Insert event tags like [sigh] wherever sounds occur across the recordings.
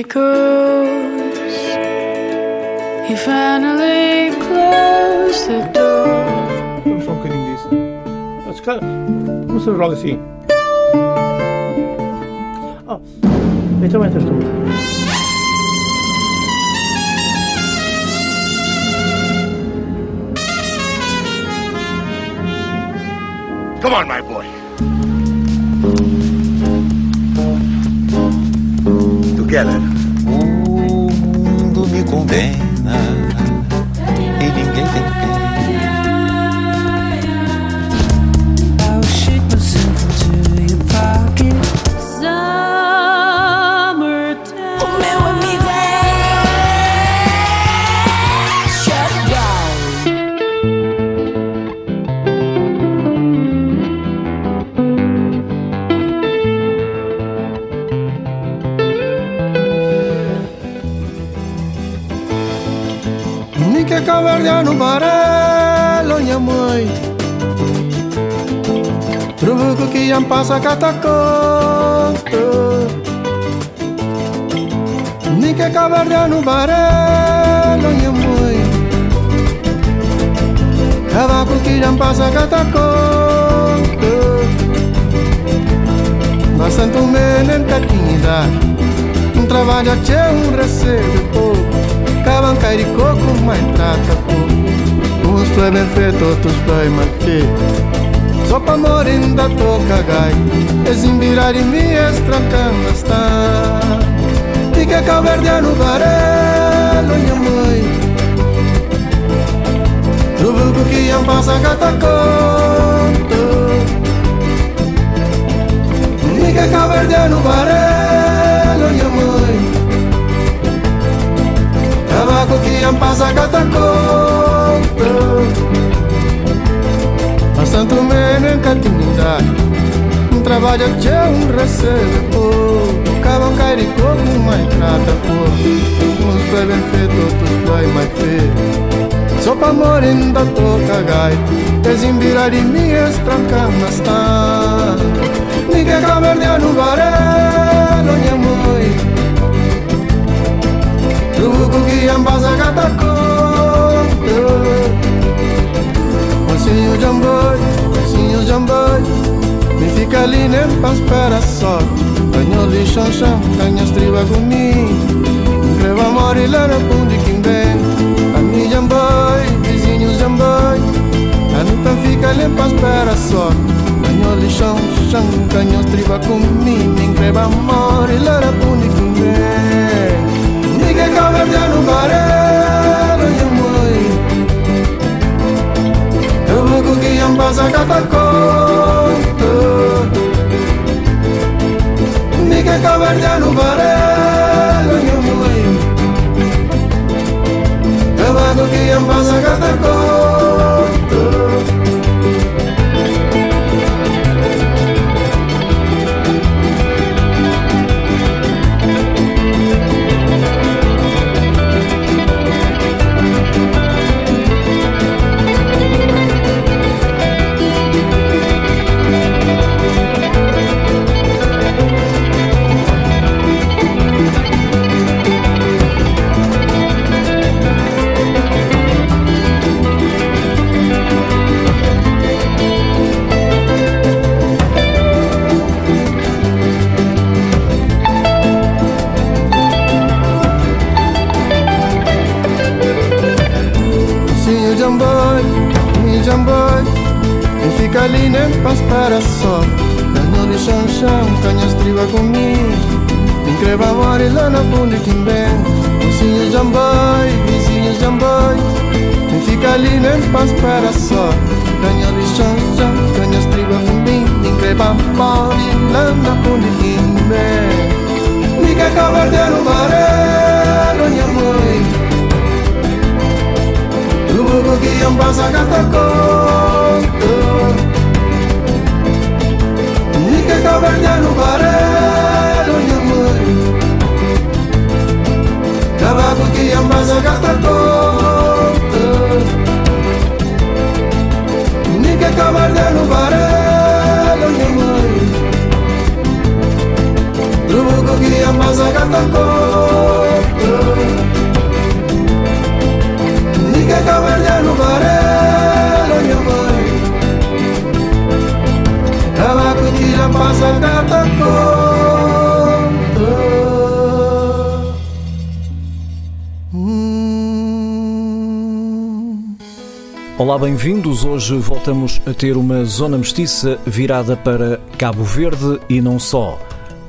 echoes. He finally closed the door. Vamos só um bocadinho disso. Ah, se calhar, Vamos fazer logo assim. Oh, então entra tu. Come on, my boy. Together. Condena Nica caverdiano barello minha mãe. Trubuco que iam passa catacota Nica caverdiano barello minha mãe. Cavaco que iam passa catacota Mas santo menem catinha Um trabalho a tchê, um recebe pouco Cavam cair mas trata pouco Uns foi bem feito, outros feito Só pra morir ainda tô cagai Esimbirar em mim, estrancando está E que caverdiano barelo, minha mãe. Trubuco que iam passar cataconto E que caverdiano barelo, Cataconto Mas tanto menos catinidade Um trabalho que um recebe pouco Cabam cair mas trata pouco Uns foi bem feito, outros foi mais feio. Só pra morir ainda tô cagai Desembirar de mim, estrancar mas tá Ninguém cavernear no varelo, minha mãe Truco que ambasa cataconto Mocinho jamboi, mocinho jamboi Me fica ali nem pra esperar só. Ganho lixo chão, ganha estriba comigo Creva amor e lera pundi vem. A mi jamboi, vizinho jamboi A nunca fica ali pra esperar só. Ganho lixo chão, ganha estriba comigo Creva amor e lera pundi vem Nique caverdiano barelo, minha mãe. Eu vou que iam passar cataconto Nique E lá na bunda que bem Mocinho jamboi, vizinho jamboi E fica ali nem pra esperar só. De chão chão, canha estriba Increva amor e lá na bunda que bem Mica caverdiano barelo, minha mãe. Tubuco que iam passar cataconto Nique bem-vindos. Hoje voltamos a ter uma zona mestiça virada para Cabo Verde e não só.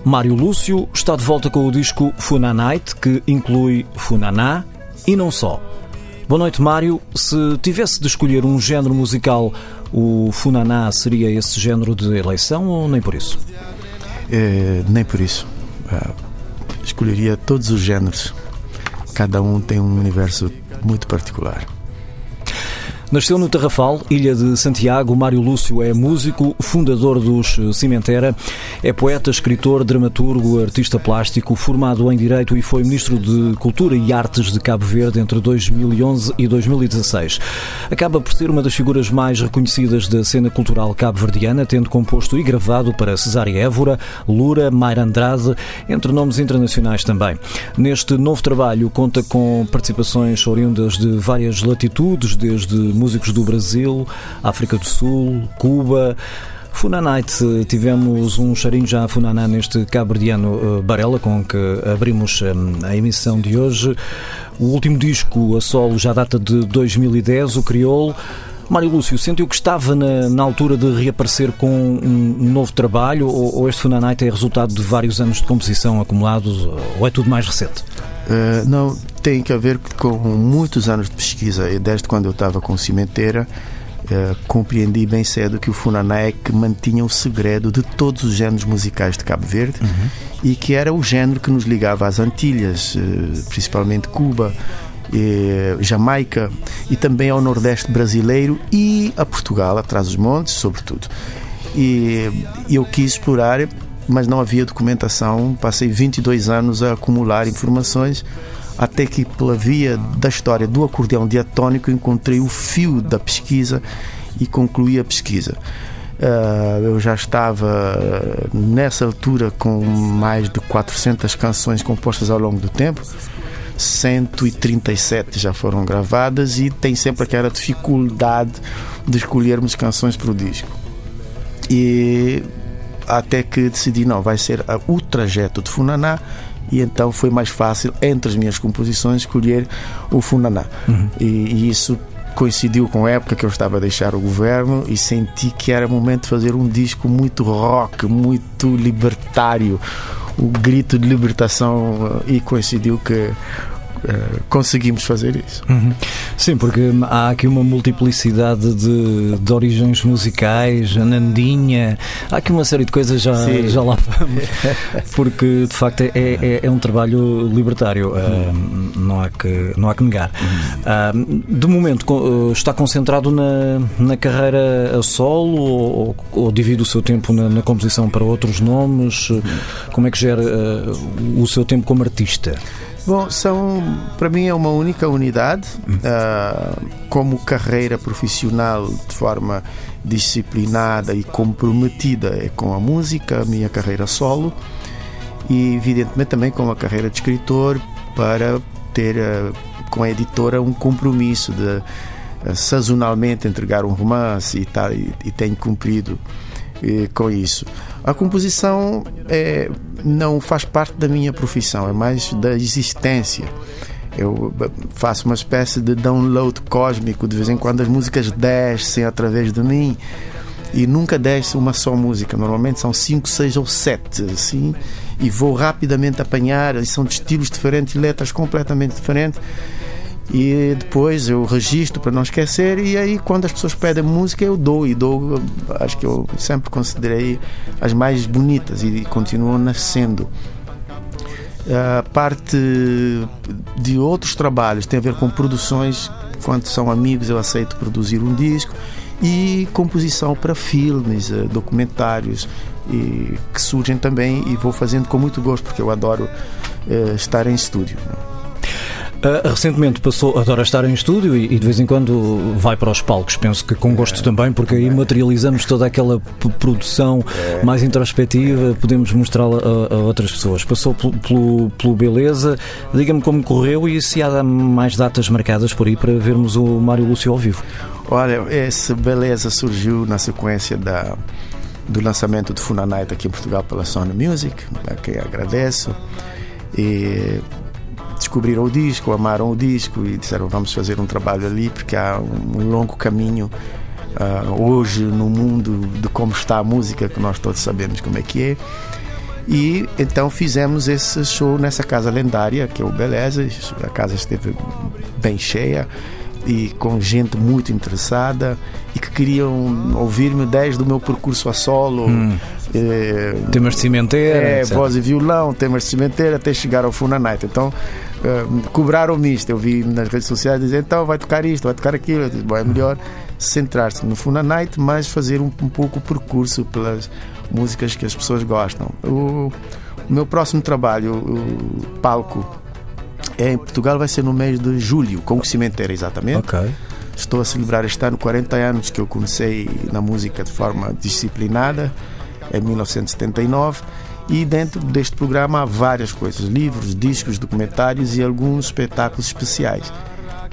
Mário Lúcio está de volta com o disco Funa Night, que inclui Funaná e não só. Boa noite, Mário. Se tivesse de escolher um género musical, o Funaná seria esse género de eleição ou nem por isso? É, nem por isso. Ah, escolheria todos os géneros. Cada um tem um universo muito particular. Nasceu no Tarrafal, ilha de Santiago. Mário Lúcio é músico, fundador dos Cimentera. É poeta, escritor, dramaturgo, artista plástico, formado em Direito e foi Ministro de Cultura e Artes de Cabo Verde entre 2011 e 2016. Acaba por ser uma das figuras mais reconhecidas da cena cultural cabo-verdiana, tendo composto e gravado para Cesária Évora, Lura, Mayra Andrade, entre nomes internacionais também. Neste novo trabalho conta com participações oriundas de várias latitudes, desde músicos do Brasil, África do Sul, Cuba. Funa Night, tivemos um cheirinho já a Funaná neste cabrediano uh, Barela, com que abrimos um, a emissão de hoje. O último disco a solo já data de 2010, o Crioulo. Mário Lúcio, sentiu que estava na, na, altura de reaparecer com um, novo trabalho ou, ou este Funa Night é resultado de vários anos de composição acumulados ou é tudo mais recente? Uh, não, tem que ver com muitos anos de pesquisa. E desde quando eu estava com Cimenteira, uh, compreendi bem cedo que o Funaná é que mantinha o segredo de todos os géneros musicais de Cabo Verde uhum. e que era o género que nos ligava às Antilhas, uh, principalmente Cuba, e Jamaica e também ao Nordeste brasileiro e a Portugal, atrás dos montes, sobretudo. E eu quis explorar, mas não havia documentação. Passei 22 anos a acumular informações até que, pela via da história do acordeão diatônico, encontrei o fio da pesquisa e concluí a pesquisa. Uh, eu já estava nessa altura com mais de 400 canções compostas ao longo do tempo 137 já foram gravadas e tem sempre aquela dificuldade de escolhermos canções para o disco. E até que decidi, não, vai ser o trajeto de Funaná e então foi mais fácil, entre as minhas composições, escolher o Funaná. Uhum. E, e isso coincidiu com a época que eu estava a deixar o governo e senti que era momento de fazer um disco muito rock, muito libertário, o grito de libertação e coincidiu que conseguimos fazer isso. Uhum. Sim, porque há aqui uma multiplicidade de, de origens musicais, a Nandinha, há aqui uma série de coisas já, já lá vamos, [laughs] porque de facto é, é, é um trabalho libertário, uh, não, há que, não há que negar. Uh, de momento está concentrado na, na carreira a solo ou, ou divide o seu tempo na, na, composição para outros nomes? Como é que gera o seu tempo como artista? Bom, são para mim é uma única unidade uh, como carreira profissional de forma disciplinada e comprometida é com a música, a minha carreira solo e evidentemente também com a carreira de escritor para ter uh, com a editora um compromisso de uh, sazonalmente entregar um romance e, tal, e, e tenho cumprido com isso. A composição é, não faz parte da minha profissão, é mais da existência. Eu faço uma espécie de download cósmico, de vez em quando as músicas descem através de mim e nunca desce uma só música. Normalmente são cinco, seis ou sete, assim, e vou rapidamente apanhar. São de estilos diferentes, letras completamente diferentes e depois eu registro para não esquecer e aí quando as pessoas pedem música eu dou e dou acho que eu sempre considerei as mais bonitas e continuam nascendo. A parte de outros trabalhos tem a ver com produções quando são amigos eu aceito produzir um disco e composição para filmes eh, documentários e que surgem também e vou fazendo com muito gosto porque eu adoro uh, estar em estúdio Uh, recentemente passou, adora estar em estúdio e, e, de vez em quando vai para os palcos, penso que com gosto é, também, porque aí materializamos toda aquela produção é. mais introspectiva, podemos mostrá-la a, a, outras pessoas. Passou pelo, pelo, pelo Beleza, diga-me como correu e se há mais datas marcadas por aí para vermos o Mário Lúcio ao vivo. Olha, esse Beleza surgiu na sequência da, do lançamento de Funa Night aqui em Portugal pela Sony Music, a quem agradeço. E descobriram o disco, amaram o disco e disseram vamos fazer um trabalho ali porque há um longo caminho uh, hoje no mundo de como está a música que nós todos sabemos como é que é e então fizemos esse show nessa casa lendária que é o Beleza a casa esteve bem cheia e com gente muito interessada e que queriam ouvir-me desde o meu percurso a solo. Hum. Eh, Temas de cimenteira. é, voz e violão, temas de cimenteira, até chegar ao Funa Night. Então, eh, cobraram-me isto. Eu vi nas redes sociais dizer, então vai tocar isto, vai tocar aquilo. Eu disse, bom, é melhor centrar-se no Funa Night, mas fazer um, um pouco o percurso pelas músicas que as pessoas gostam. O, o meu próximo trabalho, o palco, é em Portugal, vai ser no mês de julho, com o Cimenteira, exatamente. Ok. Estou a celebrar este ano 40 anos que eu comecei na música de forma disciplinada, em 1979. E dentro deste programa há várias coisas: livros, discos, documentários e alguns espetáculos especiais.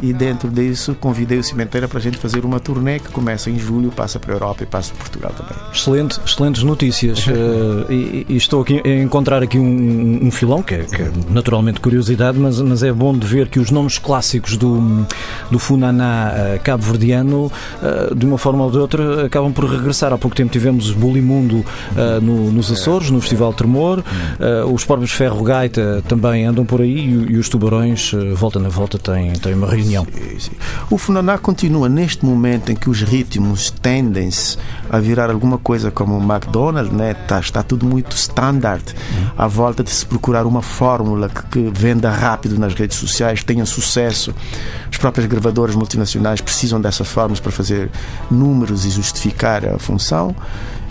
E dentro disso convidei o Cimenteira para a gente fazer uma turnê que começa em julho, passa para a Europa e passa por Portugal também. Excelente, excelentes notícias. [laughs] Eh, e, e estou aqui a encontrar aqui um, um filão, que é, que é naturalmente curiosidade, mas, mas é bom de ver que os nomes clássicos do, do Funaná eh, cabo-verdiano, eh, de uma forma ou de outra, acabam por regressar. Há pouco tempo tivemos Bulimundo no, nos Açores, no Festival Tremor, os próprios Ferro Gaita também andam por aí e, e os Tubarões, volta na volta, têm, têm uma reunião. Sim, sim. O Funaná continua neste momento em que os ritmos tendem-se a virar alguma coisa como o McDonald's, né? está, está tudo muito standard, à volta de se procurar uma fórmula que, que venda rápido nas redes sociais, tenha sucesso. As próprias gravadoras multinacionais precisam dessas fórmulas para fazer números e justificar a função.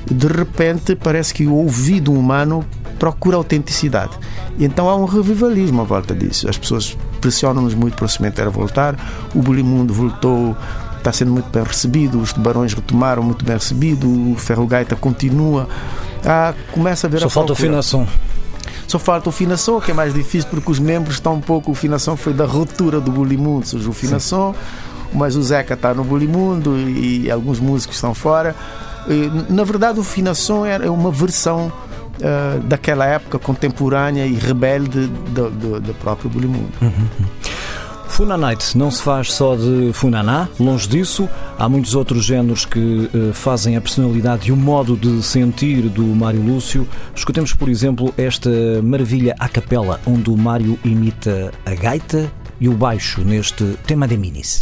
De repente, parece que o ouvido humano procura autenticidade. E então há um revivalismo à volta disso. As pessoas pressionam-nos muito para o cemitério voltar. O Bulimundo voltou, está sendo muito bem recebido. Os tubarões retomaram muito bem recebido. O Ferro Gaita continua. Ah, começa a ver Só a falta procura. afinação. Só falta o Finação, que é mais difícil porque os membros estão um pouco. O Finação foi da ruptura do Bulimundo, surgiu o Finação, mas o Zeca está no Bulimundo e alguns músicos estão fora. E, na verdade, o Finação era uma versão ah, daquela época contemporânea e rebelde do, do, do próprio Bulimundo. Funa Night não se faz só de Funaná, longe disso, há muitos outros géneros que eh, fazem a personalidade e o modo de sentir do Mário Lúcio. Escutemos, por exemplo, esta maravilha a capela, onde o Mário imita a gaita e o baixo neste tema de minis.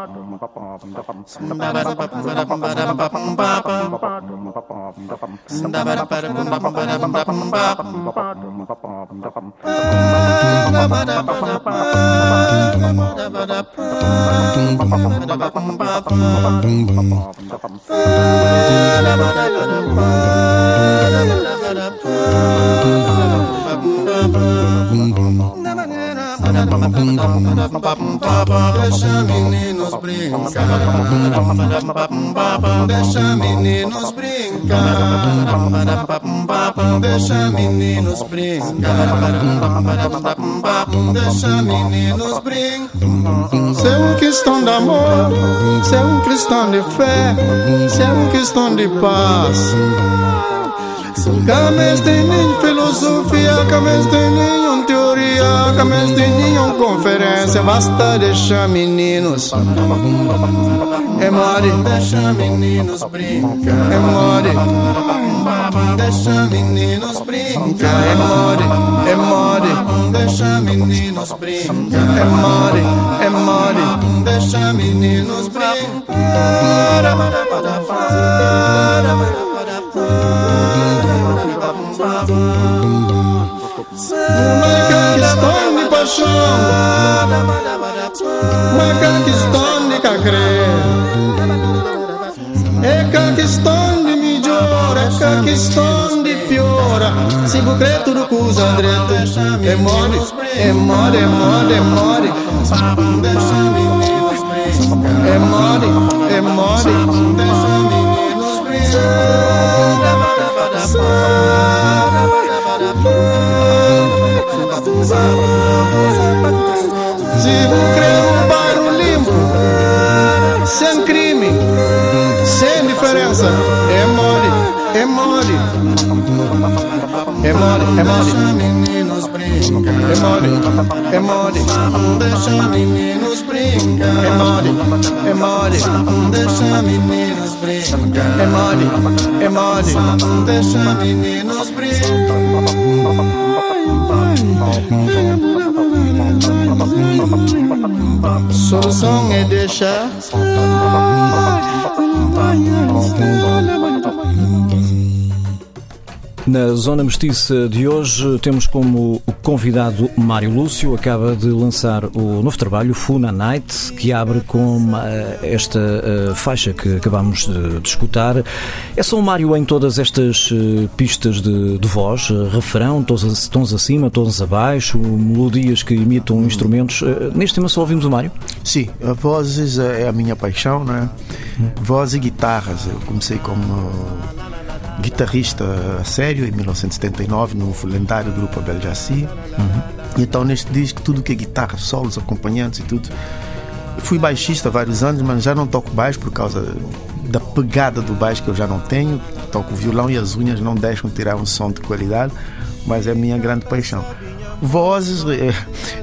Boom, boom. Deixa meninos brincar. Deixa meninos brincar. Deixa meninos brincar. Deixa meninos brincar. Se é uma questão de amor, se é uma questão de fé, se é uma questão de paz. Cames tem nem filosofia, cames tem nenhuma que meus tinham conferência, basta deixar meninos. É mole, Deixa meninos brincar. é mole, Deixa meninos brincar. é mole, é mole, Deixa meninos brincar. é mole, é mole. Deixa meninos brincar. Uma uma questão de cacré. É questão de é questão de piora. Se o credo do cusa direito, é mole, é mole, é mole, é mole. É mole, é mole. Se o credo um bairro limpo, sem crime, sem diferença, é mole, é mole. É mole, é mole, é mole, é mole, Deixa meninos brincar. é mole, é mole, Deixa meninos brincar. é mole, é mole. Deixa meninos Solução é deixar. Na Zona Mestiça de hoje temos como convidado Mário Lúcio, acaba de lançar o novo trabalho Funa Night, que abre com eh, esta eh, faixa que acabamos de, escutar. É só o Mário em todas estas eh, pistas de, de voz, refrão, tons, tons acima, tons abaixo, melodias que imitam instrumentos. Neste tema só ouvimos o Mário? Sim, a vozes é a minha paixão, né? Voz e guitarras. Eu comecei como guitarrista a sério em 1979 no lendário grupo Abel Jaci. E Então neste disco tudo que é guitarra, solos, acompanhantes e tudo. Fui baixista há vários anos, mas já não toco baixo por causa da pegada do baixo que eu já não tenho. Toco violão e as unhas não deixam tirar um som de qualidade, mas é a minha grande paixão. Vozes, eh,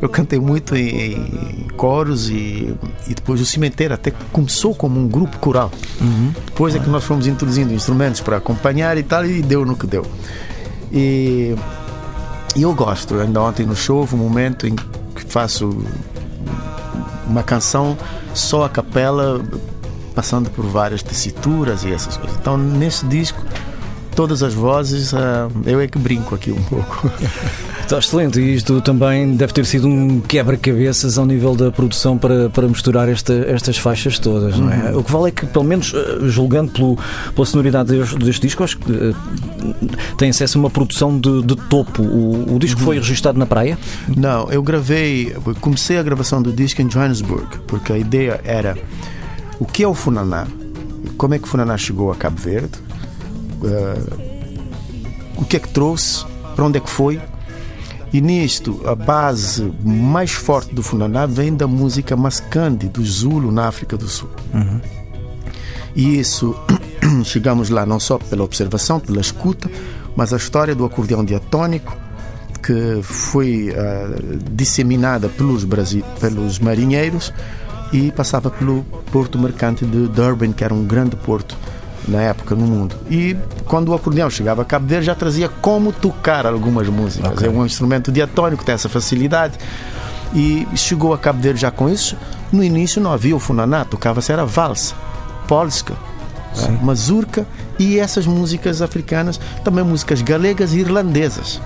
eu cantei muito em, coros e, e depois o Cimenteiro até começou como um grupo coral. Depois é que nós fomos introduzindo instrumentos para acompanhar e tal, e deu no que deu. E, e eu gosto, ainda ontem no show houve um momento em que faço uma canção só a capela, passando por várias tessituras e essas coisas. Então, nesse disco, todas as vozes, ah, eu é que brinco aqui um pouco. [laughs] Está excelente e isto também deve ter sido um quebra-cabeças ao nível da produção para, para misturar esta, estas faixas todas, não é? O que vale é que, pelo menos eh, julgando pelo, pela sonoridade deste, deste disco, acho que eh, tem acesso a uma produção de, de topo. O, o disco foi registado na praia? Não, eu gravei, comecei a gravação do disco em Johannesburg, porque a ideia era o que é o Funaná, como é que o Funaná chegou a Cabo Verde, eh, o que é que trouxe, para onde é que foi. E nisto, a base mais forte do Funaná vem da música Mascande, do Zulu, na África do Sul. E isso, [clears throat] chegamos lá não só pela observação, pela escuta, mas a história do acordeão diatônico, que foi ah, disseminada pelos, brasi- pelos marinheiros e passava pelo porto mercante de Durban, que era um grande porto na época no mundo. E quando o acordeão chegava a Cabo Verde já trazia como tocar algumas músicas. É um instrumento diatônico, tem essa facilidade. E chegou a Cabo Verde já com isso. No início não havia o funaná, tocava-se era valsa, polska, né, mazurca e essas músicas africanas, também músicas galegas e irlandesas.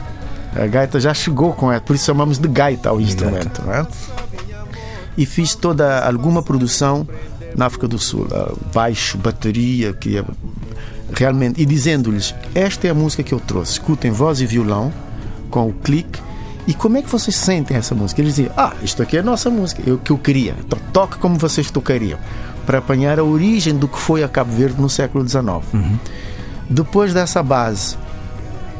A gaita já chegou com ela, por isso chamamos de gaita ao instrumento. né? E fiz toda alguma produção na África do Sul, ah, baixo, bateria, que é realmente e dizendo-lhes esta é a música que eu trouxe, escutem voz e violão com o clique. E como é que vocês sentem essa música? Eles diziam, ah, isto aqui é a nossa música, o que eu queria, então toque como vocês tocariam, para apanhar a origem do que foi a Cabo Verde no século XIX. Depois dessa base,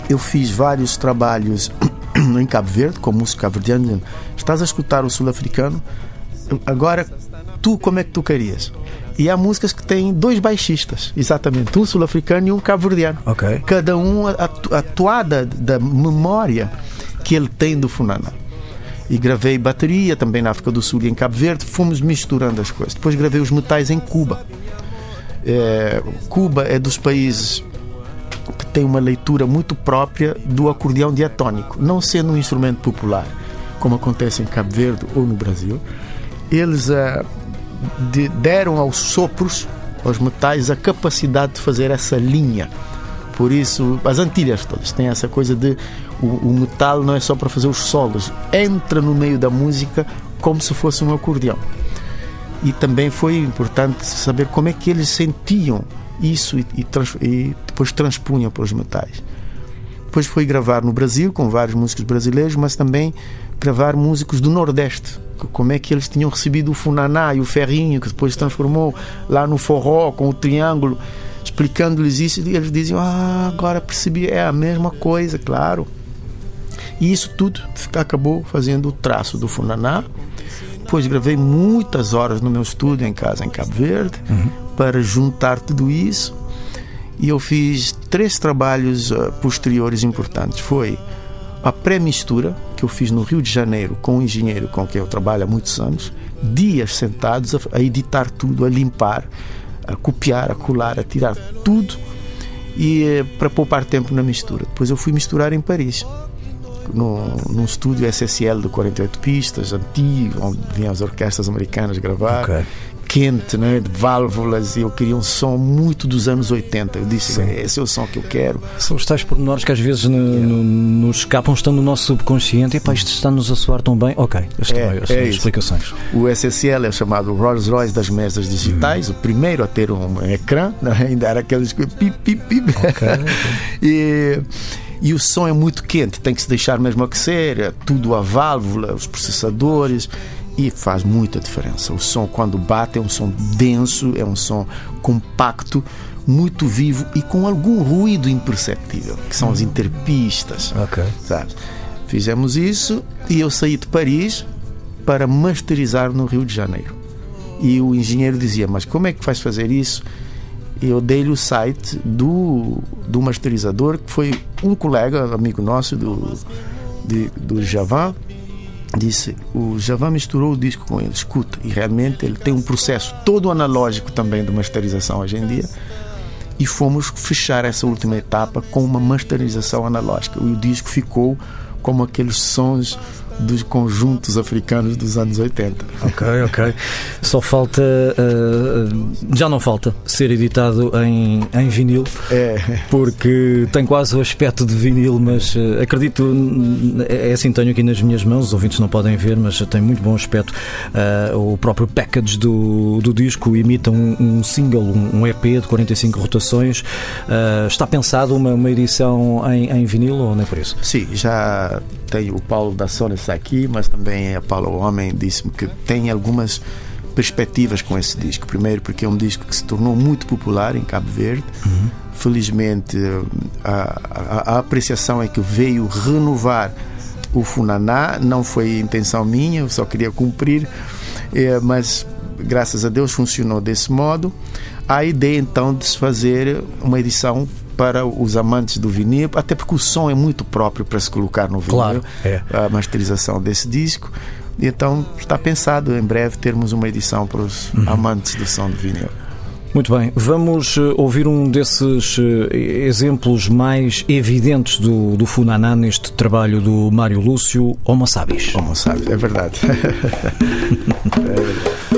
eu fiz vários trabalhos [coughs] em Cabo Verde, com música cabo-verdiana, estás a escutar o sul-africano, agora tu como é que tocarias? E há músicas que têm dois baixistas, exatamente, um sul-africano e um cabo-verdiano. Ok. Cada um a, a toada da memória que ele tem do Funaná. E gravei bateria também na África do Sul e em Cabo Verde. Fomos misturando as coisas. Depois gravei os metais em Cuba. É, Cuba é dos países que tem uma leitura muito própria do acordeão diatônico, não sendo um instrumento popular, como acontece em Cabo Verde ou no Brasil. Eles uh, de, deram aos sopros, aos metais, a capacidade de fazer essa linha. Por isso, as Antilhas todas têm essa coisa de o, o metal não é só para fazer os solos, entra no meio da música como se fosse um acordeão. E também foi importante saber como é que eles sentiam isso e, e, trans, e depois transpunham para os metais. Depois foi gravar no Brasil com vários músicos brasileiros, mas também gravar músicos do Nordeste. Como é que eles tinham recebido o funaná e o ferrinho, que depois se transformou lá no forró com o triângulo, explicando-lhes isso, e eles diziam: Ah, agora percebi, é a mesma coisa, claro. E isso tudo acabou fazendo o traço do funaná. Depois gravei muitas horas no meu estúdio em casa, em Cabo Verde, uhum. para juntar tudo isso. E eu fiz três trabalhos uh, posteriores importantes. Foi a pré-mistura, que eu fiz no Rio de Janeiro com um engenheiro com quem eu trabalho há muitos anos, dias sentados a, editar tudo, a limpar, a copiar, a colar, a tirar tudo e uh, para poupar tempo na mistura. Depois eu fui misturar em Paris no, num estúdio SSL de 48 pistas, antigo, onde vinham as orquestras americanas gravar. Okay. Quente, né? de válvulas, e eu queria um som muito dos anos 80. Eu disse: esse é o som que eu quero. São os tais pormenores que às vezes no, no, nos escapam, estão no nosso subconsciente. E pá, isto está-nos a soar tão bem. Ok, estas é, é explicações. O SSL é chamado Rolls Royce das mesas digitais, hum. o primeiro a ter um ecrã, [laughs] né? ainda era aqueles pip, pip, pip. Okay. [laughs] e e o som é muito quente, tem que se deixar mesmo aquecer, é tudo a válvula, os processadores e faz muita diferença. O som quando bate é um som denso, é um som compacto, muito vivo e com algum ruído imperceptível, que são as hum. interpistas. Ok. Fizemos isso e eu saí de Paris para masterizar no Rio de Janeiro. E o engenheiro dizia: Mas como é que vais fazer isso? eu dei-lhe o site do, do masterizador, que foi um colega, amigo nosso do, de, do Javan, disse, o Javan misturou o disco com ele, escuta, e realmente ele tem um processo todo analógico também de masterização hoje em dia, e fomos fechar essa última etapa com uma masterização analógica. E o disco ficou como aqueles sons dos conjuntos africanos dos anos 80. Ok, ok. Só falta, uh, já não falta, ser editado em, em vinil, é. porque tem quase o aspecto de vinil, mas uh, acredito, é assim, tenho aqui nas minhas mãos, os ouvintes não podem ver, mas tem muito bom aspecto. Uh, o próprio package do, do disco imita um, um single, um, um, EP de 45 rotações. está pensado uma, uma edição em, em vinil ou nem por isso? Sim, já tenho o Paulo da Sony está aqui, mas também a Paulo Homem disse-me que tem algumas perspectivas com esse disco. Primeiro, porque é um disco que se tornou muito popular em Cabo Verde. Uhum. Felizmente, a, a, a, apreciação é que veio renovar o Funaná. Não foi intenção minha, eu só queria cumprir, é, mas graças a Deus funcionou desse modo. A ideia então de se fazer uma edição para os amantes do vinil, até porque o som é muito próprio para se colocar no vinil, claro, é. a masterização desse disco. Então está pensado em breve termos uma edição para os uhum. amantes do som de vinil. Muito bem, vamos eh, ouvir um desses eh, exemplos mais evidentes do, do Funaná neste trabalho do Mário Lúcio, Homo Sabis. Homo Sabis, é verdade. [laughs] é verdade.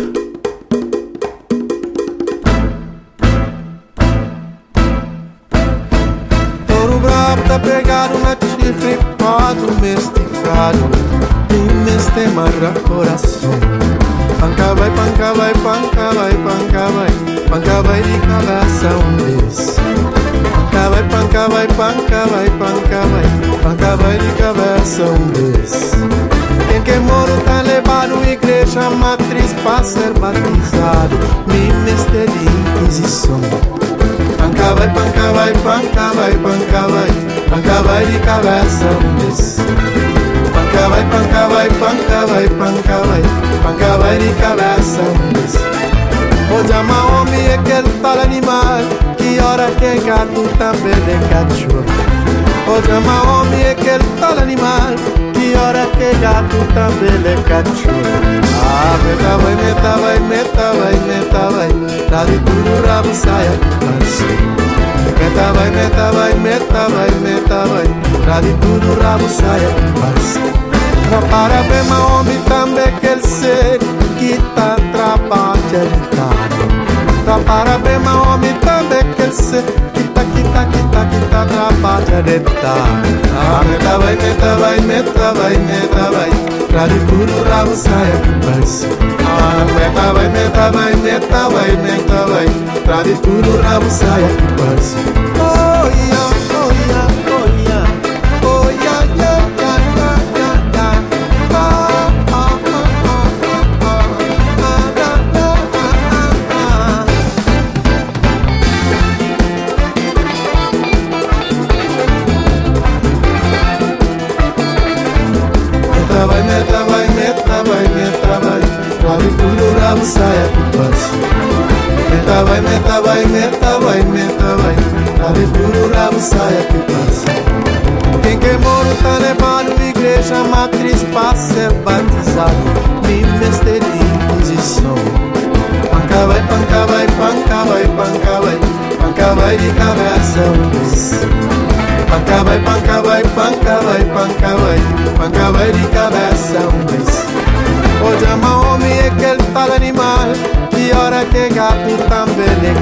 Me mestre de inquisição Panca vai, panca vai, panca vai, panca vai panca vai de cabeça desce. Panca vai, panca vai, panca vai, panca vai, panca vai de cabeça desce. O chama homem é aquele tal animal que hora que é gato também é cachorro. O chama homem é aquele tal animal que que hora que gato também lhe cachorro. Ah, meta vai, meta vai, meta vai, meta vai, tá de tudo rabo saia que parceiro. Meta vai, meta vai, meta vai, meta vai, tá de tudo rabo saia que parceiro. Para bem, mas homem também quer ser que tá trabalha de cara. Para bem, mas homem também quer ser kita kita Pacareta, Ameta vai, meta vai, meta vai, meta vai, Radicuru Rau Saebas. Ameta vai, meta vai, meta vai, meta vai, Radicuru Rau Saebas. Oh, yeah.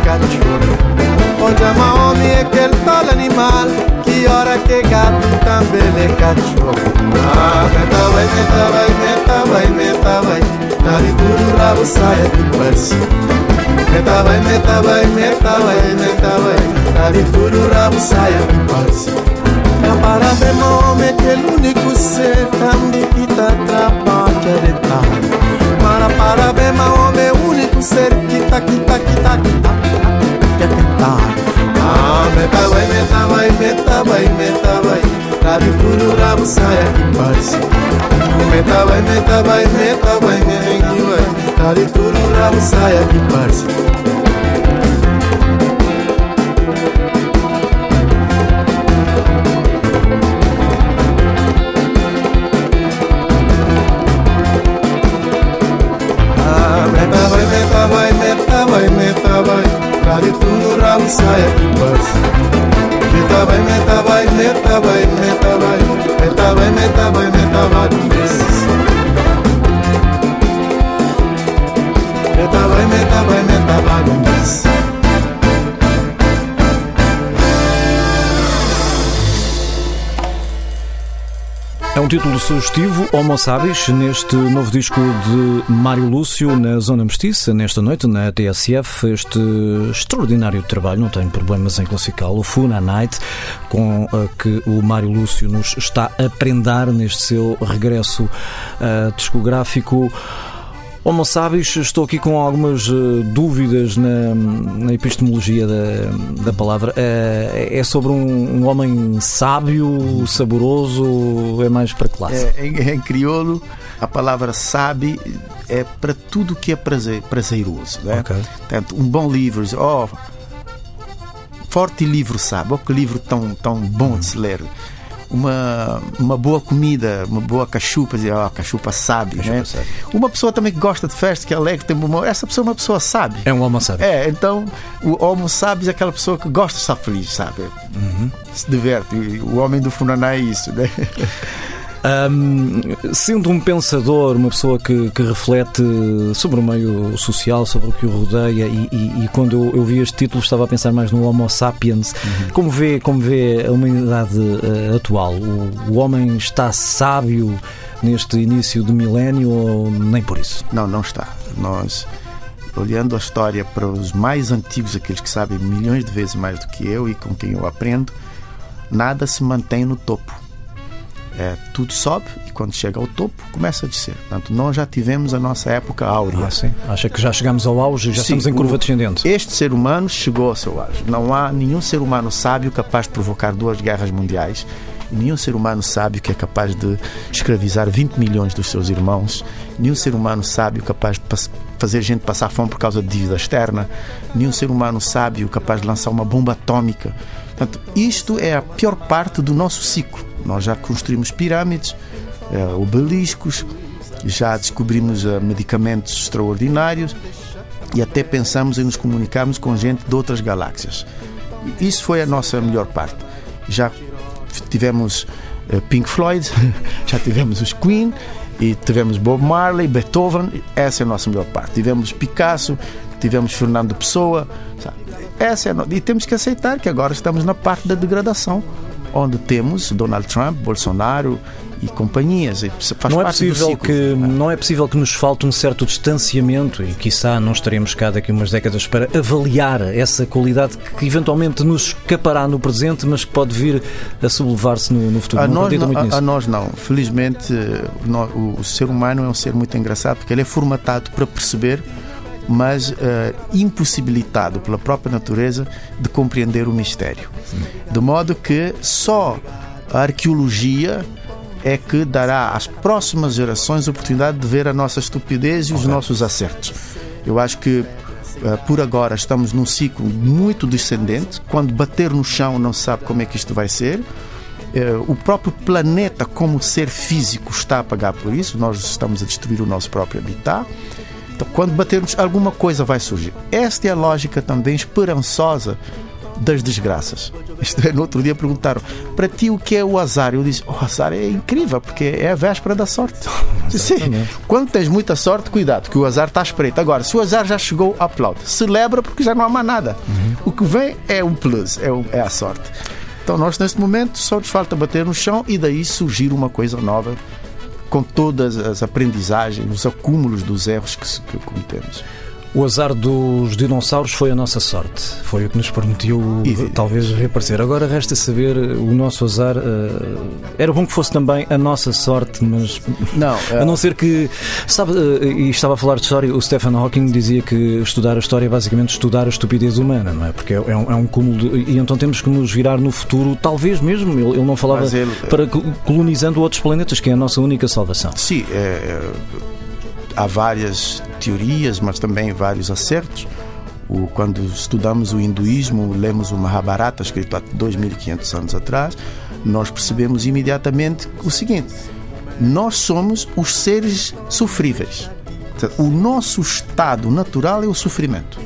caccione Oggi ama uomini e che il tale animale Chi ora che gatto tambe le caccione Ah, metta vai, metta vai, metta vai, metta vai Nari tudo saia do vai, vai, vai, vai tudo saia do homem que é o único ser que tá de para para bem mal meu único ser que tá que tá que tá que tá que tá ah me tá vai me tá vai me tá vai me tá vai rabi kuru rabu saya Meta me tá vai me tá vai me tá vai me tá vai rabi kuru rabu saya kipasi Desses. É um título sugestivo, Homo Sabis, neste novo disco de Mário Lúcio na Zona Mestiça, nesta noite na TSF. Este extraordinário trabalho, não tenho problemas em classificá-lo, Funa Night, com uh, que o Mário Lúcio nos está a prendar neste seu regresso uh, discográfico. Homo Sabis, estou aqui com algumas uh, dúvidas na, na epistemologia da, da palavra. Uh, é sobre um, um homem sábio, saboroso, é mais para classe? É, em, em crioulo, a palavra sabe é para tudo que é prazer, prazeroso. Né? Ok. Portanto, um bom livro, oh, forte livro sabe, oh, que livro tão, tão bom de se ler. Uma, uma boa comida, uma boa cachupa, dizer, oh, cachupa sabe, Cachupa né? sabe. Uma pessoa também que gosta de festa, que é alegre, tem bom humor, essa pessoa é uma pessoa sabe. É um Homo Sabis. É, então o homo sabe é aquela pessoa que gosta de estar feliz, sabe? Se diverte. O homem do Funaná é isso, né? [laughs] Ahm, sendo um pensador, uma pessoa que, que reflete sobre o meio social, sobre o que o rodeia, e, e- e quando eu, eu vi este título estava a pensar mais no Homo sapiens. Como, vê, como vê a humanidade eh, atual? O, o homem está sábio neste início do milénio ou nem por isso? Não, não está. Nós, olhando a história para os mais antigos, aqueles que sabem milhões de vezes mais do que eu e com quem eu aprendo, nada se mantém no topo. É, tudo sobe e quando chega ao topo começa a descer. Portanto, nós já tivemos a nossa época áurea. Ah, sim. Acha que já chegamos ao auge e já Sim, estamos em curva descendente? Este ser humano chegou ao seu auge. Não há nenhum ser humano sábio capaz de provocar duas guerras mundiais. Nenhum ser humano sábio que é capaz de escravizar 20 milhões dos seus irmãos. Nenhum ser humano sábio capaz de fazer gente passar fome por causa de dívida externa. Nenhum ser humano sábio capaz de lançar uma bomba atômica. Portanto, isto é a pior parte do nosso ciclo. Nós já construímos pirâmides, eh, obeliscos, já descobrimos eh, medicamentos extraordinários e até pensamos em nos comunicarmos com gente de outras galáxias. Isso foi a nossa melhor parte. Já tivemos eh, Pink Floyd, [laughs] já tivemos os Queen e tivemos Bob Marley, Beethoven, essa é a nossa melhor parte. Tivemos Picasso, tivemos Fernando Pessoa, essa é no... e temos que aceitar que agora estamos na parte da degradação, onde temos Donald Trump, Bolsonaro e companhias. Faz não é possível ciclo. que não é possível que nos falte um certo distanciamento e quiçá não estaremos cá daqui a umas décadas para avaliar essa qualidade que eventualmente nos escapará no presente, mas que pode vir a sublevar-se no, no futuro. A não nós, não, a, a nós não. Felizmente, eh, o, o ser humano é um ser muito engraçado porque ele é formatado para perceber, mas eh, impossibilitado pela própria natureza de compreender o mistério. De modo que só a arqueologia é que dará às próximas gerações a oportunidade de ver a nossa estupidez e os nossos acertos. Eu acho que eh, por agora estamos num ciclo muito descendente. Quando bater no chão, não se sabe como é que isto vai ser. Eh, o próprio planeta, como ser físico, está a pagar por isso. Nós estamos a destruir o nosso próprio habitat. Então, quando batermos, alguma coisa vai surgir. Esta é a lógica também esperançosa das desgraças. [laughs] Isto é, no outro dia perguntaram para ti o que é o azar? Eu disse: o azar é incrível porque é a véspera da sorte. [laughs] Sim, quando tens muita sorte, cuidado, que o azar está espreito. Agora, se o azar já chegou, aplaude. Celebra porque já não há mais nada. O que vem é um plus, é, o- é a sorte. Então, nós neste momento só nos falta bater no chão e daí surgir uma coisa nova com todas as aprendizagens, os acúmulos dos erros que, que cometemos. O azar dos dinossauros foi a nossa sorte. Foi o que nos permitiu E- talvez reaparecer. Agora resta saber eh, o nosso azar. eh, era bom que fosse também a nossa sorte, mas Não, [laughs] a não ser que. Sabe, eh, e estava a falar de história, o Stephen Hawking dizia que estudar a história é basicamente estudar a estupidez humana, não é? Porque é, é um, é um cúmulo de, E então temos que nos virar no futuro, talvez mesmo, ele, ele não falava ele- para co- colonizando outros planetas, que é a nossa única salvação. Sim, é, é, há várias teorias, mas também vários acertos. O, quando estudamos o hinduísmo, lemos o Mahabharata, escrito há 2.500 anos atrás, nós percebemos imediatamente o seguinte: nós somos os seres sofríveis. O nosso estado natural é o sofrimento.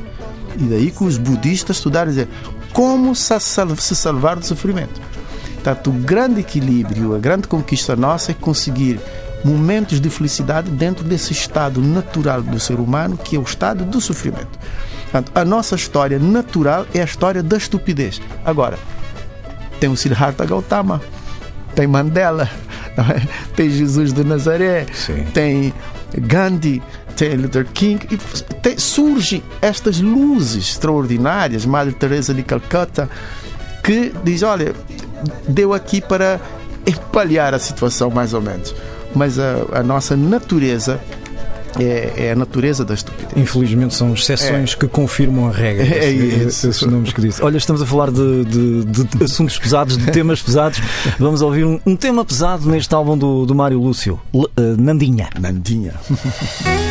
E daí que os budistas estudaram dizer como se salvar do sofrimento. Portanto, o grande equilíbrio, a grande conquista nossa é conseguir momentos de felicidade dentro desse estado natural do ser humano, que é o estado do sofrimento. Portanto, a nossa história natural é a história da estupidez. Agora, tem o Siddhartha Gautama, tem Mandela, é? tem Jesus de Nazaré, Sim. tem Gandhi, tem Luther King, e tem- surge estas luzes extraordinárias, Madre Teresa de Calcutta, que diz, olha, deu aqui para empalhar a situação mais ou menos. Mas a, a nossa natureza é, é a natureza da estupidez. Infelizmente são exceções que confirmam a regra. [laughs] É isso. Esses nomes que disse. Olha, estamos a falar de, de- de assuntos pesados, de temas pesados. Vamos ouvir um, um tema pesado neste álbum do, do Mário Lúcio, L- eh, Nandinha. Nandinha. [laughs]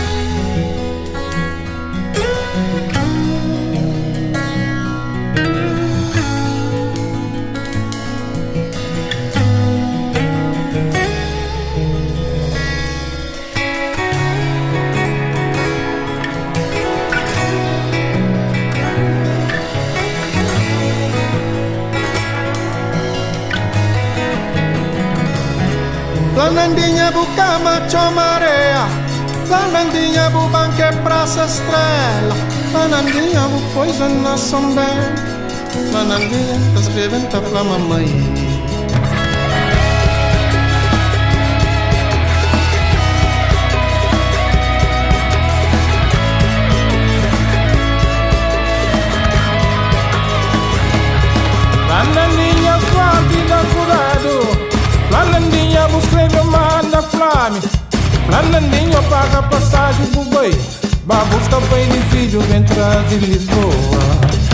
Lanandinha bucama marea. Lanandinha bu banque praça estrela. Lanandinha bu coisa na sombra. Lanandinha tá escrevendo tá flama mãe manda flame. Flanandinha paga passagem pro boi. Babusca pai de filho vem de Lisboa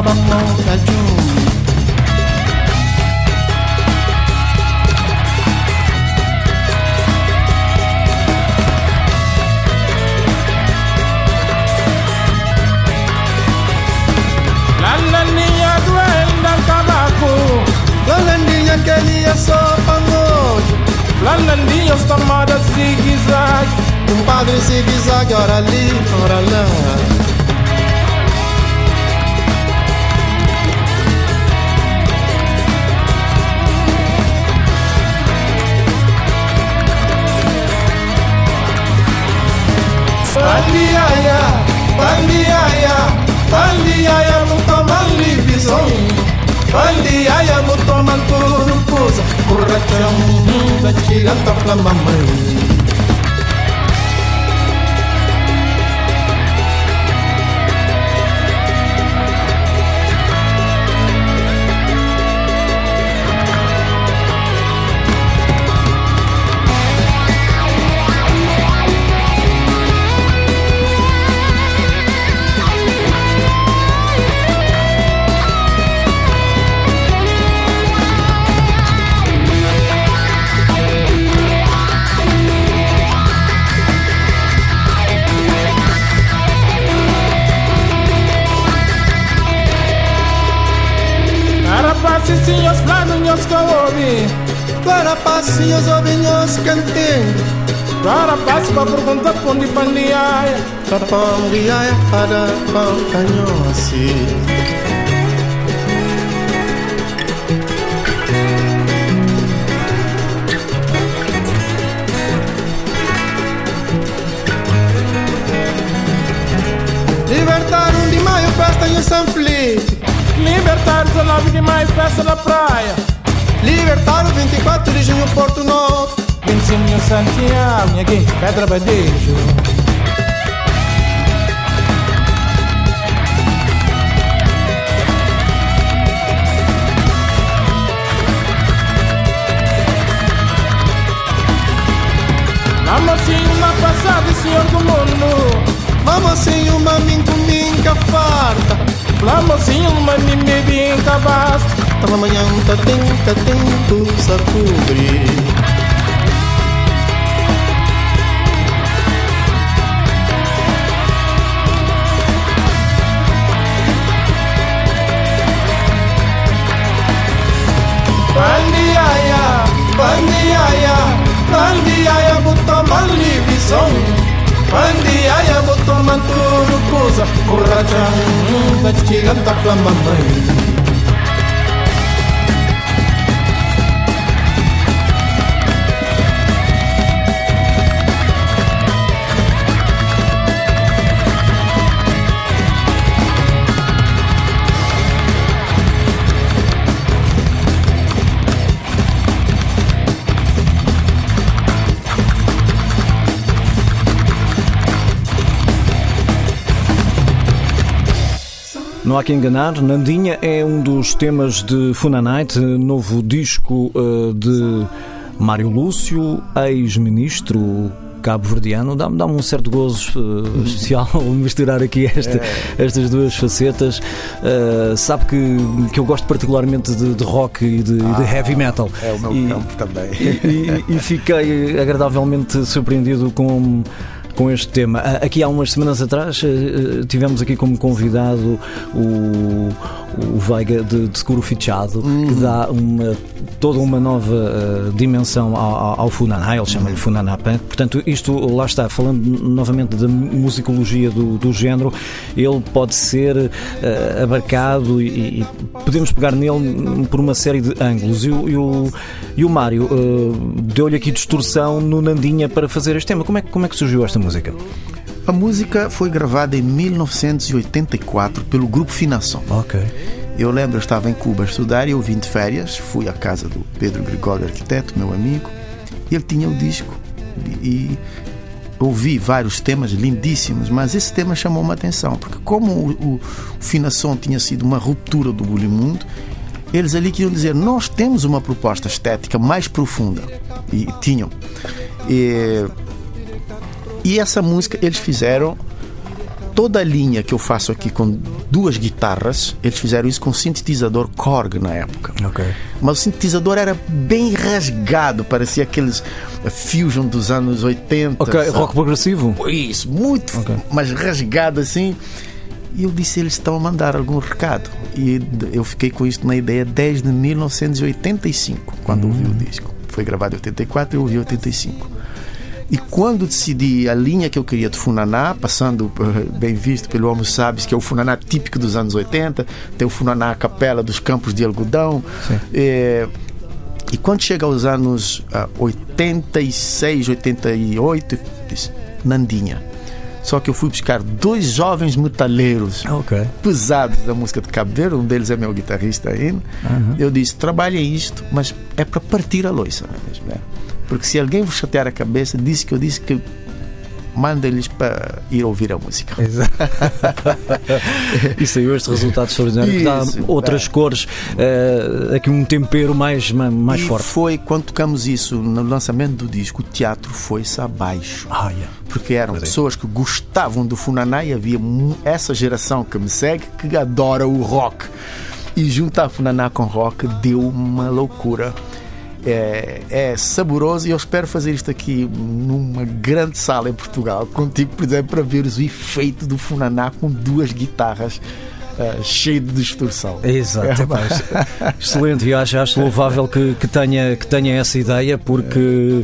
بطنه خجول Lalandi yo stomada zigzag, un padre zigzag ora lì, ora là. Turupusa Kuracam da chiganta flamamay passinhos pra minhos que eu ouvi Para passinhos ouvinhos cantinho Para passo pra perguntar pra onde pandiaia Pra pandiaia para pão canhão assim Libertar um de maio festa e o San Felipe Libertar 19 de maio, festa da praia. Libertar o 24 de junho, Porto Novo. 25 de Santiago, Nhaguim, Pedra Badejo. Sim uma passada, senhor do mundo. Sim uma minguminga farta. Uma mimibinca basta. Tava amanhã tá tem, tá tem, tu sa cobrir. Bandiaya, bandiaya, bandiaya, botou malivisão. Bandiaya, botou manturo, coisa, borrachão, da giganta flama mãe. Não há que enganar, Nandinha é um dos temas de Funa Night, novo disco uh, de Mário Lúcio, ex-ministro cabo-verdiano. Dá-me dá um certo gozo uh, [laughs] especial [laughs] misturar aqui esta, é. estas duas facetas. Uh, sabe que, que eu gosto particularmente de, de rock e de, ah, de, heavy metal. É o meu e, campo também. E, e, e fiquei agradavelmente surpreendido com com este tema. Aqui há umas semanas atrás tivemos aqui como convidado o, o Veiga de, de Seguro Fichado, hum. que dá uma, toda uma nova uh, dimensão ao, ao Funaná, ele chama-lhe hum. Funaná. Portanto, isto lá está, falando novamente da musicologia do, do género, ele pode ser uh, abarcado e, e, podemos pegar nele por uma série de ângulos. E, e o, e o Mário uh, deu-lhe aqui distorção no Nandinha para fazer este tema. Como é, como é que surgiu esta música? A música foi gravada em 1984 pelo grupo Finação. Ok. Eu lembro, eu estava em Cuba a estudar e eu vim de férias, fui à casa do Pedro Gregório, arquiteto, meu amigo, e ele tinha o disco e ouvi vários temas lindíssimos, mas esse tema chamou uma atenção, porque como o, o Finação tinha sido uma ruptura do Bulimundo, eles ali queriam dizer, nós temos uma proposta estética mais profunda. E tinham. E e essa música eles fizeram toda a linha que eu faço aqui com duas guitarras, eles fizeram isso com sintetizador Korg na época. Okay. Mas o sintetizador era bem rasgado, parecia aqueles fusion dos anos 80. Ok, sabe? rock progressivo? Isso, muito, okay. mas rasgado assim. E eu disse, eles estão a mandar algum recado. E eu fiquei com isso na ideia desde 1985, quando ouvi o disco. foi gravado em 84, eu ouvi em 85. E quando decidi a linha que eu queria de Funaná, passando eh, bem visto pelo Homo Sabes, que é o Funaná típico dos anos 80, tem o Funaná capela dos campos de algodão. É, e quando chega aos anos uh, 86, 88, disse, Nandinha. Só que eu fui buscar dois jovens metaleiros okay. pesados da música de Cabo Verde, um deles é meu guitarrista ainda. Uhum. Eu disse: trabalhem isto, mas é para partir a loiça, mesmo? É. Porque se alguém vos chatear a cabeça, disse que eu disse que manda-lhes para ir ouvir a música. Exato. [laughs] e saiu este resultado extraordinário que dá outras é. cores, uh, aqui um tempero mais, mais e forte. foi quando tocamos isso no lançamento do disco, o teatro foi-se abaixo. Ah, yeah. Porque eram Mas pessoas é. que gostavam do Funaná e havia essa geração que me segue que adora o rock. E juntar Funaná com rock deu uma loucura é, é saboroso e eu espero fazer isto aqui numa grande sala em Portugal, contigo, por exemplo, para ver o efeito do Funaná com duas guitarras. Uh, cheio de distorção. Exato, é, excelente e acho, acho louvável que, que, tenha, que tenha essa ideia porque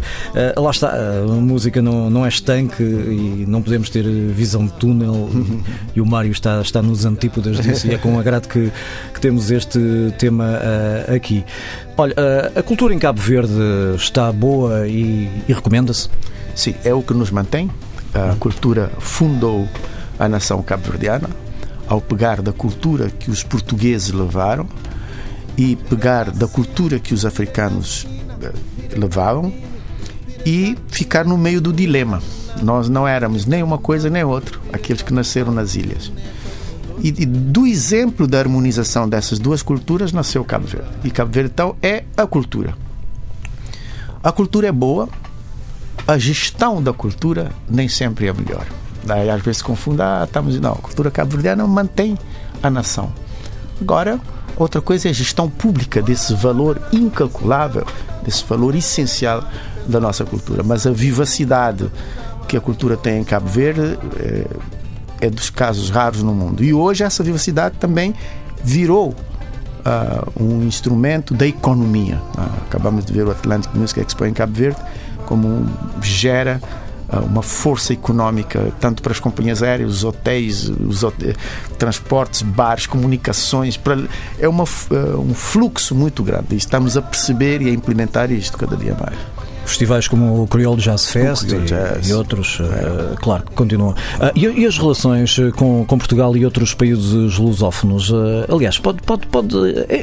uh, lá está, a música não, não é estanque e não podemos ter visão de túnel e o Mário está, está nos antípodas disso e é com agrado que, que temos este tema uh, aqui. Olha, a cultura em Cabo Verde está boa e, e recomenda-se? Sim, é o que nos mantém. A cultura fundou a nação cabo-verdiana ao pegar da cultura que os portugueses levaram e pegar da cultura que os africanos eh, levavam e ficar no meio do dilema. Nós não éramos nem uma coisa nem outra, aqueles que nasceram nas ilhas. E, do exemplo da harmonização dessas duas culturas nasceu Cabo Verde. E Cabo Verde, então, é a cultura. A cultura é boa, a gestão da cultura nem sempre é melhor. Daí às vezes se confunde, ah, estamos. Não, a cultura cabo-verdiana mantém a nação. Agora, outra coisa é a gestão pública desse valor incalculável, desse valor essencial da nossa cultura. Mas a vivacidade que a cultura tem em Cabo Verde. É, é dos casos raros no mundo. E hoje essa vivacidade também virou uh, um instrumento da economia. Uh, acabamos de ver o Atlantic Music Expo em Cabo Verde, como gera uma força económica tanto para as companhias aéreas, os hotéis, os hotéis, transportes, bares, comunicações. Para, é uma, um fluxo muito grande. E estamos a perceber e a implementar isto cada dia mais festivais como o Creole Jazz Fest e, Jazz. e, outros, é. uh, claro, que continuam. E, e, as relações eh, com, com, Portugal e outros países lusófonos? Aliás, pode, pode, pode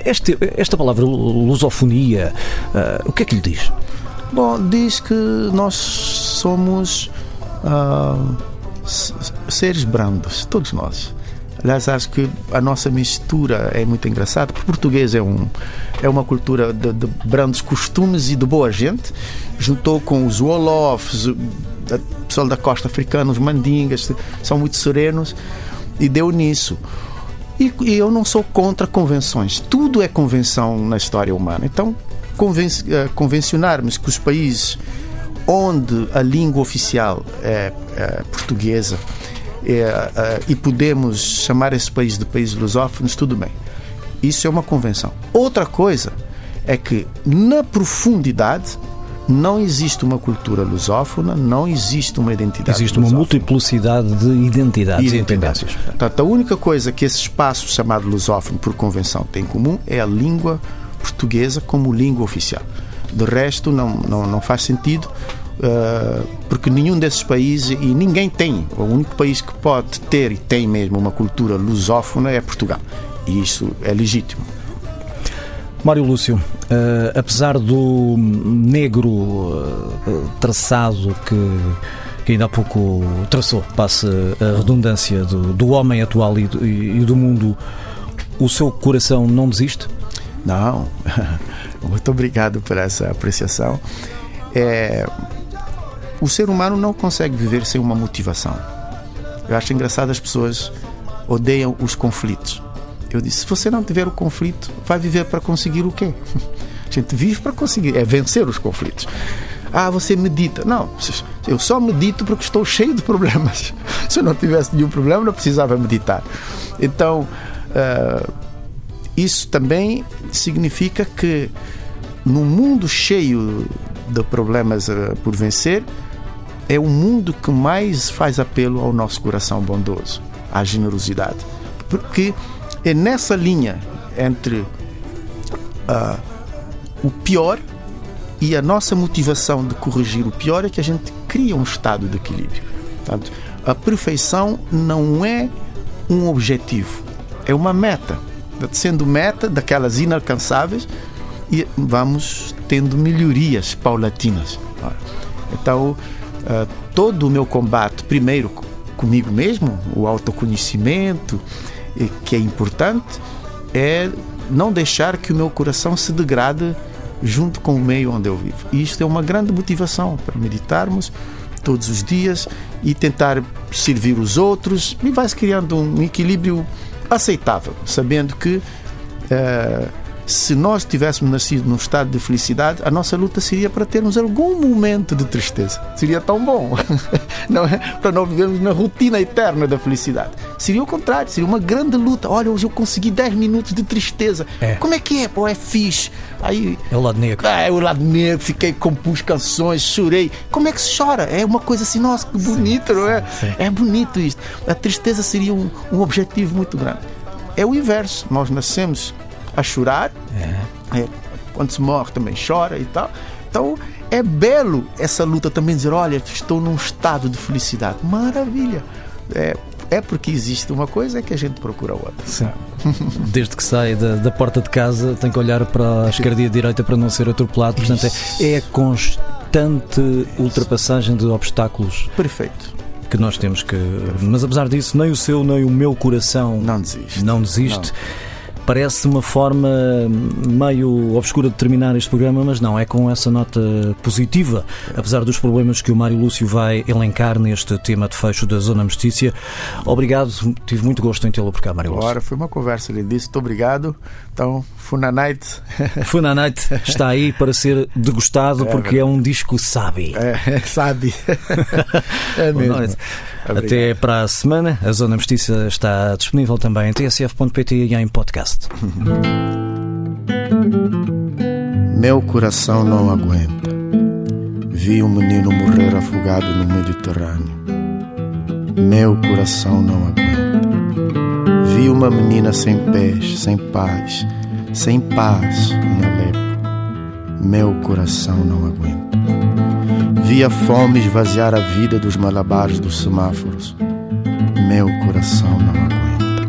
este, esta palavra lusofonia, o que é que lhe diz? Bom, diz que nós somos seres brandos, todos nós. Aliás, acho que a nossa mistura é muito engraçada, porque português é, um, é uma cultura de, de brandos costumes e de boa gente. Juntou com os Wolofs, o pessoal da costa africana, os mandingas, são muito serenos, e deu nisso. E, e eu não sou contra convenções. Tudo é convenção na história humana. Então, eh, convencionarmos que os países onde a língua oficial é, é portuguesa é, é, e podemos chamar esse país de país lusófonos, tudo bem. Isso é uma convenção. Outra coisa é que, na profundidade, não existe uma cultura lusófona, não existe uma identidade. Existe uma multiplicidade de identidades e independências. Portanto, a única coisa que esse espaço chamado lusófono, por convenção, tem em comum é a língua portuguesa como língua oficial. De resto, não, não, não faz sentido Uh, porque nenhum desses países e ninguém tem. O único país que pode ter e tem mesmo uma cultura lusófona é Portugal. E isso é legítimo. Mário Lúcio, uh, apesar do negro uh, traçado que, que ainda há pouco traçou, passe a redundância do, do homem atual e do, e do mundo, o seu coração não desiste? Não. [laughs] Muito obrigado por essa apreciação. É, o ser humano não consegue viver sem uma motivação. Eu acho engraçado as pessoas odeiam os conflitos. Eu disse: se você não tiver o conflito, vai viver para conseguir o quê? [laughs] A gente vive para conseguir, é vencer os conflitos. Ah, você medita. Não, eu só medito porque estou cheio de problemas. [laughs] Se eu não tivesse nenhum problema, não precisava meditar. Então, uh, isso também significa que num mundo cheio de problemas uh, por vencer, é o mundo que mais faz apelo ao nosso coração bondoso, à generosidade. Porque é nessa linha entre uh, o pior e a nossa motivação de corrigir o pior é que a gente cria um estado de equilíbrio. Portanto, a perfeição não é um objetivo, é uma meta. Sendo meta daquelas inalcançáveis e vamos tendo melhorias paulatinas. Então, uh, todo o meu combate, primeiro comigo mesmo, o autoconhecimento, que é importante, é não deixar que o meu coração se degrade junto com o meio onde eu vivo. E isto é uma grande motivação para meditarmos todos os dias e tentar servir os outros e vai-se criando um equilíbrio aceitável, sabendo que uh, se nós tivéssemos nascido num estado de felicidade, a nossa luta seria para termos algum momento de tristeza. Seria tão bom, [laughs] não é? Para não vivermos na rotina eterna da felicidade. Seria o contrário, seria uma grande luta. Olha, hoje eu consegui 10 minutos de tristeza. É. Como é que é? Pô, é fixe. Aí, é o lado negro. É, o lado negro, fiquei, compus canções, chorei. Como é que se chora? É uma coisa assim, nossa, que bonito, não é? Sim. É bonito isto. A tristeza seria um, um objetivo muito grande. É o inverso. Nós nascemos a chorar. É. É, quando se morre também chora e tal. Então é belo essa luta também dizer, olha, estou num estado de felicidade. Maravilha. É, é porque existe uma coisa é que a gente procura outra. Sim. [laughs] Desde que sai da, da, porta de casa tem que olhar para a esquerda e a direita para não ser atropelado. Portanto, é, é a constante ultrapassagem de obstáculos. Perfeito que nós temos que. Mas apesar disso, nem o seu nem o meu coração não desiste. Não desiste. Não. Parece uma forma meio obscura de terminar este programa, mas não, é com essa nota positiva, apesar dos problemas que o Mário Lúcio vai elencar neste tema de fecho da Zona Mestícia. Obrigado, tive muito gosto em tê-lo por cá, Mário Lúcio. Ora, foi uma conversa lindíssima, muito obrigado. Então, Funa Night. [laughs] Funa Night está aí para ser degustado é, porque é um disco [laughs] sabe. [laughs] É, sabe. é mesmo. Até para a semana. A Zona Mestiça está disponível também em tsf.pt e em podcast. Meu coração não aguenta. Vi um menino morrer afogado no Mediterrâneo. Meu coração não aguenta. Vi uma menina sem pés, sem paz, sem paz em Alepo. Meu coração não aguenta. Vi a fome esvaziar a vida dos malabares dos semáforos. Meu coração não aguenta.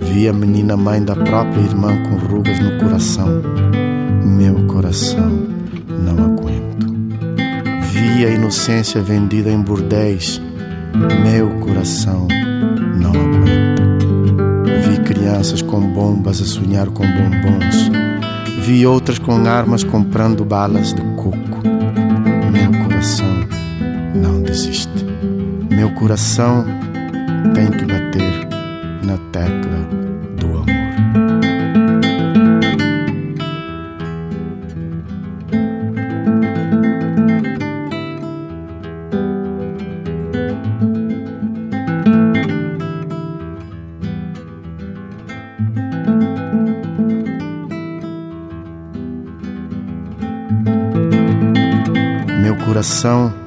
Vi a menina mãe da própria irmã com rugas no coração. Meu coração não aguento. Vi a inocência vendida em bordéis. Meu coração não aguenta. Vi crianças com bombas a sonhar com bombons. Vi outras com armas comprando balas de coração tem que bater na tecla do amor. Meu coração